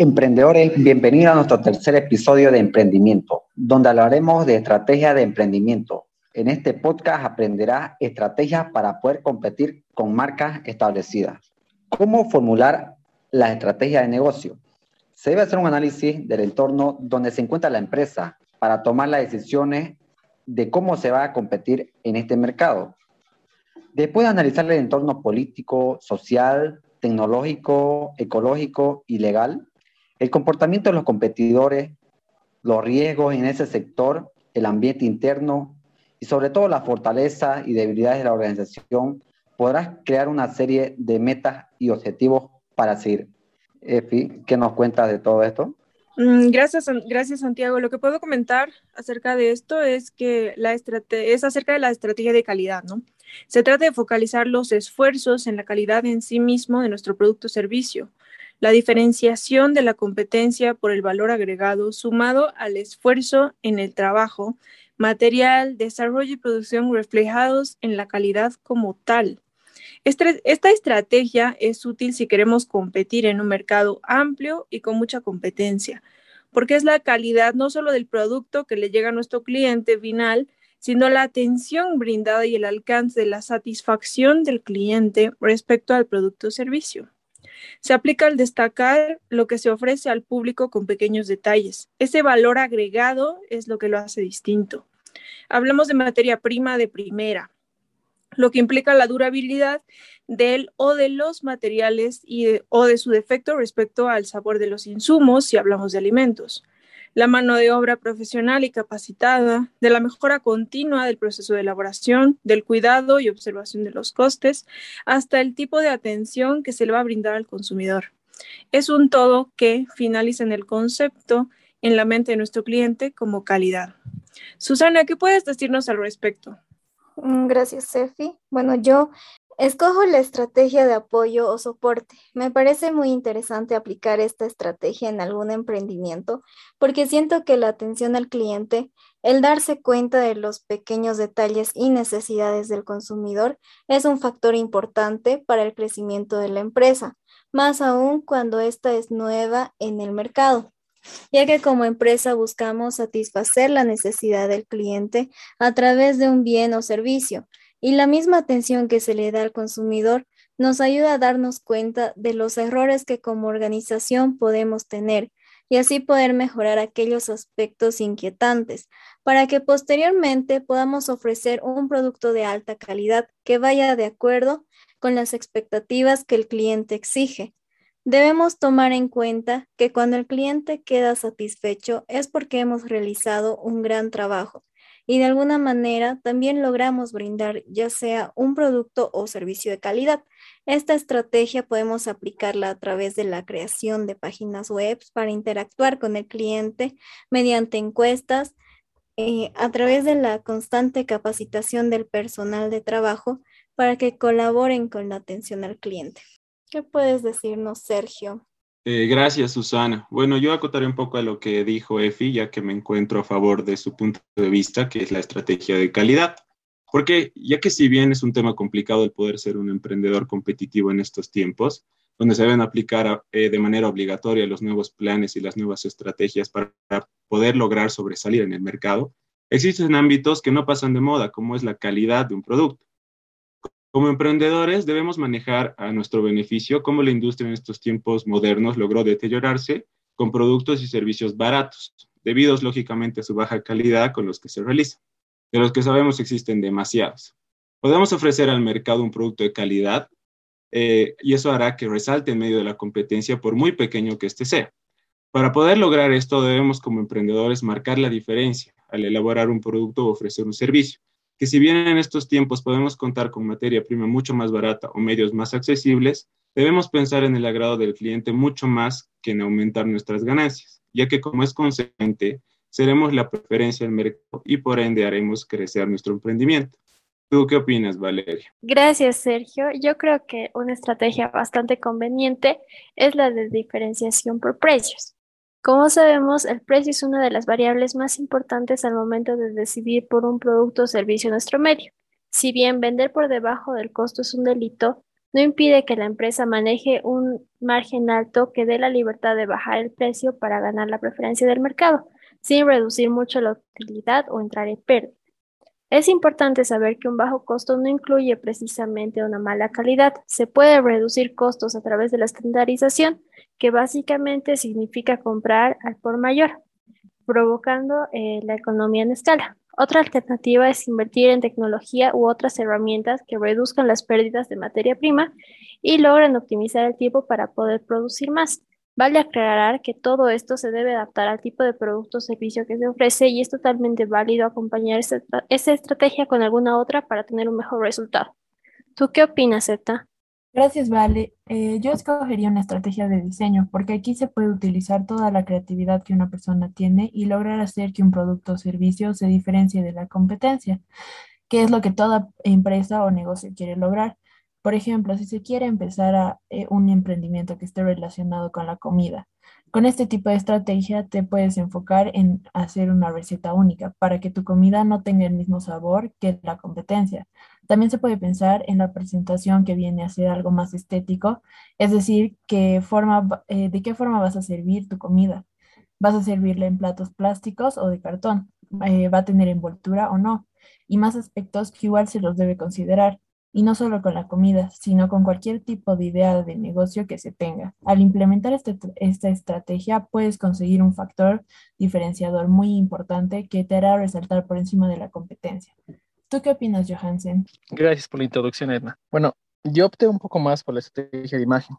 Emprendedores, bienvenidos a nuestro tercer episodio de Emprendimiento, donde hablaremos de estrategia de emprendimiento. En este podcast aprenderás estrategias para poder competir con marcas establecidas. ¿Cómo formular la estrategia de negocio? Se debe hacer un análisis del entorno donde se encuentra la empresa para tomar las decisiones de cómo se va a competir en este mercado. Después de analizar el entorno político, social, tecnológico, ecológico y legal, el comportamiento de los competidores, los riesgos en ese sector, el ambiente interno y sobre todo la fortaleza y debilidades de la organización, podrás crear una serie de metas y objetivos para seguir. Efi, ¿qué nos cuentas de todo esto? Mm, gracias, gracias Santiago. Lo que puedo comentar acerca de esto es que es acerca de la estrategia de calidad, ¿no? Se trata de focalizar los esfuerzos en la calidad en sí mismo de nuestro producto o servicio, la diferenciación de la competencia por el valor agregado sumado al esfuerzo en el trabajo, material, desarrollo y producción reflejados en la calidad como tal. Esta estrategia es útil si queremos competir en un mercado amplio y con mucha competencia, porque es la calidad no solo del producto que le llega a nuestro cliente final, sino la atención brindada y el alcance de la satisfacción del cliente respecto al producto o servicio. Se aplica al destacar lo que se ofrece al público con pequeños detalles. Ese valor agregado es lo que lo hace distinto. Hablamos de materia prima de primera, lo que implica la durabilidad del o de los materiales y o de su defecto respecto al sabor de los insumos si hablamos de alimentos la mano de obra profesional y capacitada, de la mejora continua del proceso de elaboración, del cuidado y observación de los costes, hasta el tipo de atención que se le va a brindar al consumidor. Es un todo que finaliza en el concepto en la mente de nuestro cliente como calidad. Susana, ¿qué puedes decirnos al respecto? Mm, gracias, Sefi. Bueno, yo Escojo la estrategia de apoyo o soporte. Me parece muy interesante aplicar esta estrategia en algún emprendimiento porque siento que la atención al cliente, el darse cuenta de los pequeños detalles y necesidades del consumidor es un factor importante para el crecimiento de la empresa, más aún cuando ésta es nueva en el mercado ya que como empresa buscamos satisfacer la necesidad del cliente a través de un bien o servicio, y la misma atención que se le da al consumidor nos ayuda a darnos cuenta de los errores que como organización podemos tener y así poder mejorar aquellos aspectos inquietantes para que posteriormente podamos ofrecer un producto de alta calidad que vaya de acuerdo con las expectativas que el cliente exige. Debemos tomar en cuenta que cuando el cliente queda satisfecho es porque hemos realizado un gran trabajo y de alguna manera también logramos brindar ya sea un producto o servicio de calidad. Esta estrategia podemos aplicarla a través de la creación de páginas web para interactuar con el cliente mediante encuestas, eh, a través de la constante capacitación del personal de trabajo para que colaboren con la atención al cliente. ¿Qué puedes decirnos, Sergio? Eh, gracias, Susana. Bueno, yo acotaré un poco a lo que dijo Efi, ya que me encuentro a favor de su punto de vista, que es la estrategia de calidad. Porque ya que si bien es un tema complicado el poder ser un emprendedor competitivo en estos tiempos, donde se deben aplicar eh, de manera obligatoria los nuevos planes y las nuevas estrategias para poder lograr sobresalir en el mercado, existen ámbitos que no pasan de moda, como es la calidad de un producto. Como emprendedores debemos manejar a nuestro beneficio cómo la industria en estos tiempos modernos logró deteriorarse con productos y servicios baratos, debidos lógicamente a su baja calidad con los que se realizan, de los que sabemos existen demasiados. Podemos ofrecer al mercado un producto de calidad eh, y eso hará que resalte en medio de la competencia por muy pequeño que éste sea. Para poder lograr esto debemos como emprendedores marcar la diferencia al elaborar un producto o ofrecer un servicio que si bien en estos tiempos podemos contar con materia prima mucho más barata o medios más accesibles, debemos pensar en el agrado del cliente mucho más que en aumentar nuestras ganancias, ya que como es consciente, seremos la preferencia del mercado y por ende haremos crecer nuestro emprendimiento. ¿Tú qué opinas, Valeria? Gracias, Sergio. Yo creo que una estrategia bastante conveniente es la de diferenciación por precios. Como sabemos, el precio es una de las variables más importantes al momento de decidir por un producto o servicio en nuestro medio. Si bien vender por debajo del costo es un delito, no impide que la empresa maneje un margen alto que dé la libertad de bajar el precio para ganar la preferencia del mercado, sin reducir mucho la utilidad o entrar en pérdida. Es importante saber que un bajo costo no incluye precisamente una mala calidad. Se puede reducir costos a través de la estandarización, que básicamente significa comprar al por mayor, provocando eh, la economía en escala. Otra alternativa es invertir en tecnología u otras herramientas que reduzcan las pérdidas de materia prima y logren optimizar el tiempo para poder producir más. Vale aclarar que todo esto se debe adaptar al tipo de producto o servicio que se ofrece y es totalmente válido acompañar esa, estrategia con alguna otra para tener un mejor resultado. ¿Tú qué opinas, Zeta? Gracias, Vale. Eh, yo escogería una estrategia de diseño porque aquí se puede utilizar toda la creatividad que una persona tiene y lograr hacer que un producto o servicio se diferencie de la competencia, que es lo que toda empresa o negocio quiere lograr. Por ejemplo, si se quiere empezar a, eh, un emprendimiento que esté relacionado con la comida, con este tipo de estrategia te puedes enfocar en hacer una receta única para que tu comida no tenga el mismo sabor que la competencia. También se puede pensar en la presentación que viene a ser algo más estético, es decir, qué forma, eh, de qué forma vas a servir tu comida. ¿Vas a servirla en platos plásticos o de cartón? Eh, ¿Va a tener envoltura o no? Y más aspectos que igual se los debe considerar. Y no solo con la comida, sino con cualquier tipo de idea de negocio que se tenga. Al implementar este esta estrategia puedes conseguir un factor diferenciador muy importante que te hará resaltar por encima de la competencia. ¿Tú qué opinas, Johansen? Gracias por la introducción, Edna. Bueno, yo opté un poco más por la estrategia de imagen.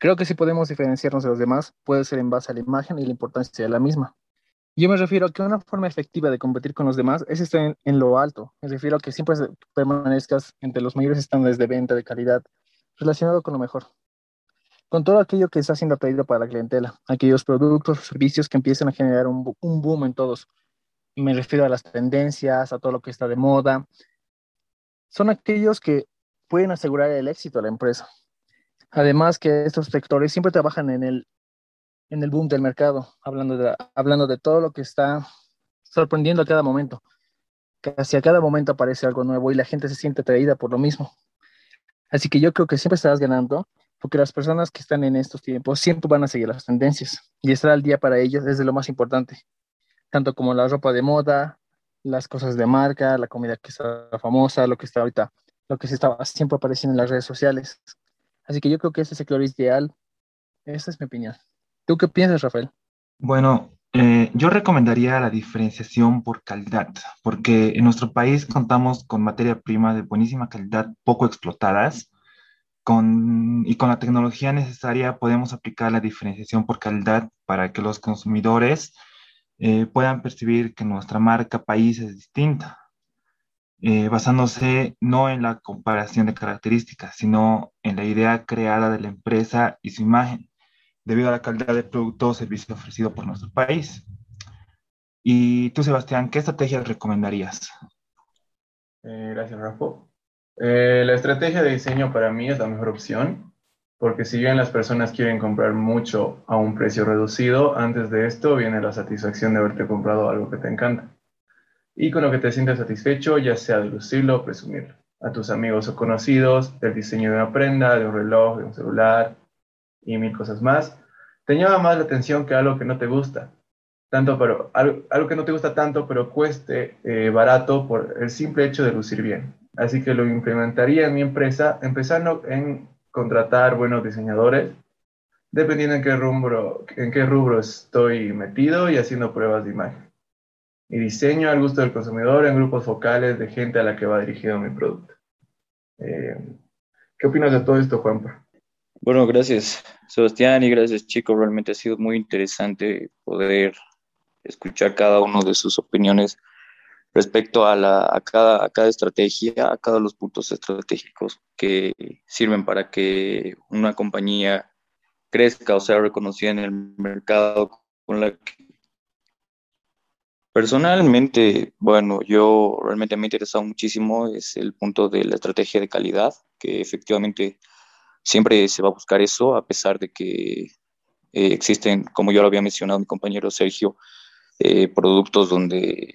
Creo que si podemos diferenciarnos de los demás, puede ser en base a la imagen y la importancia de la misma. Yo me refiero a que una forma efectiva de competir con los demás es estar en, lo alto. Me refiero a que siempre permanezcas entre los mayores estándares de venta, de calidad, relacionado con lo mejor. Con todo aquello que está siendo atraído para la clientela, aquellos productos servicios que empiezan a generar un boom en todos, me refiero a las tendencias, a todo lo que está de moda, son aquellos que pueden asegurar el éxito a la empresa. Además que estos sectores siempre trabajan en el, en el boom del mercado, hablando de, hablando de todo lo que está sorprendiendo a cada momento. Casi a cada momento aparece algo nuevo y la gente se siente atraída por lo mismo. Así que yo creo que siempre estarás ganando porque las personas que están en estos tiempos siempre van a seguir las tendencias y estar al día para ellos es de lo más importante tanto como la ropa de moda, las cosas de marca, la comida que está famosa, lo que está ahorita, lo que se estaba siempre apareciendo en las redes sociales. Así que yo creo que ese sector ideal. Esa es mi opinión. ¿Tú qué piensas, Rafael? Bueno, eh, yo recomendaría la diferenciación por calidad, porque en nuestro país contamos con materia prima de buenísima calidad, poco explotadas, con, y con la tecnología necesaria podemos aplicar la diferenciación por calidad para que los consumidores eh, puedan percibir que nuestra marca país es distinta, eh, basándose no en la comparación de características, sino en la idea creada de la empresa y su imagen, debido a la calidad del producto o servicio ofrecido por nuestro país. Y tú, Sebastián, ¿qué estrategias recomendarías? Eh, gracias, Rafa. la estrategia de diseño para mí es la mejor opción porque si bien las personas quieren comprar mucho a un precio reducido, antes de esto viene la satisfacción de haberte comprado algo que te encanta. Y con lo que te sientes satisfecho, ya sea de lucirlo o presumirlo. A tus amigos o conocidos, del diseño de una prenda, de un reloj, de un celular y mil cosas más, te llama más la atención que algo que no te gusta. Tanto, pero algo, que no te gusta tanto, pero cueste eh, barato por el simple hecho de lucir bien. Así que lo implementaría en mi empresa, empezando en contratar buenos diseñadores, dependiendo en qué rubro, en qué rubro estoy metido y haciendo pruebas de imagen. Y diseño al gusto del consumidor en grupos focales de gente a la que va dirigido mi producto. Eh, ¿Qué opinas de todo esto, Juanpa? Bueno, gracias, Sebastián, y gracias, chicos. Realmente ha sido muy interesante poder escuchar cada uno de sus opiniones respecto a, la, a, cada, a cada estrategia, a cada los puntos estratégicos que sirven para que una compañía crezca o sea reconocida en el mercado con la que Personalmente, bueno, yo realmente me ha interesado muchísimo es el punto de la estrategia de calidad, que efectivamente siempre se va a buscar eso, a pesar de que eh, existen, como yo lo había mencionado mi compañero Sergio, eh, productos donde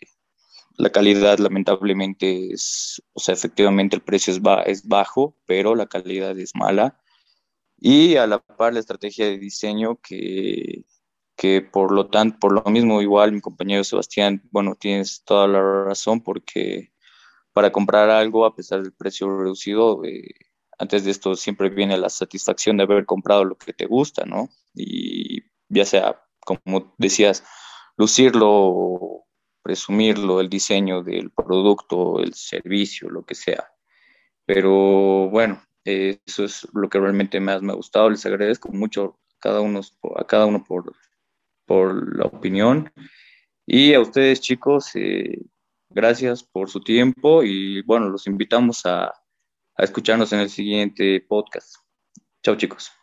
la calidad lamentablemente es, o sea, efectivamente el precio es, es bajo, pero la calidad es mala. Y a la par la estrategia de diseño que, que por lo tanto, por lo mismo igual mi compañero Sebastián, bueno, tienes toda la razón porque para comprar algo a pesar del precio reducido, eh, antes de esto siempre viene la satisfacción de haber comprado lo que te gusta, ¿no? Y ya sea, como decías, lucirlo, presumirlo, el diseño del producto, el servicio, lo que sea. Pero bueno, eso es lo que realmente más me ha gustado. Les agradezco mucho a cada uno, a cada uno por, por la opinión. Y a ustedes, chicos, eh, gracias por su tiempo y bueno, los invitamos a, a escucharnos en el siguiente podcast. Chao, chicos.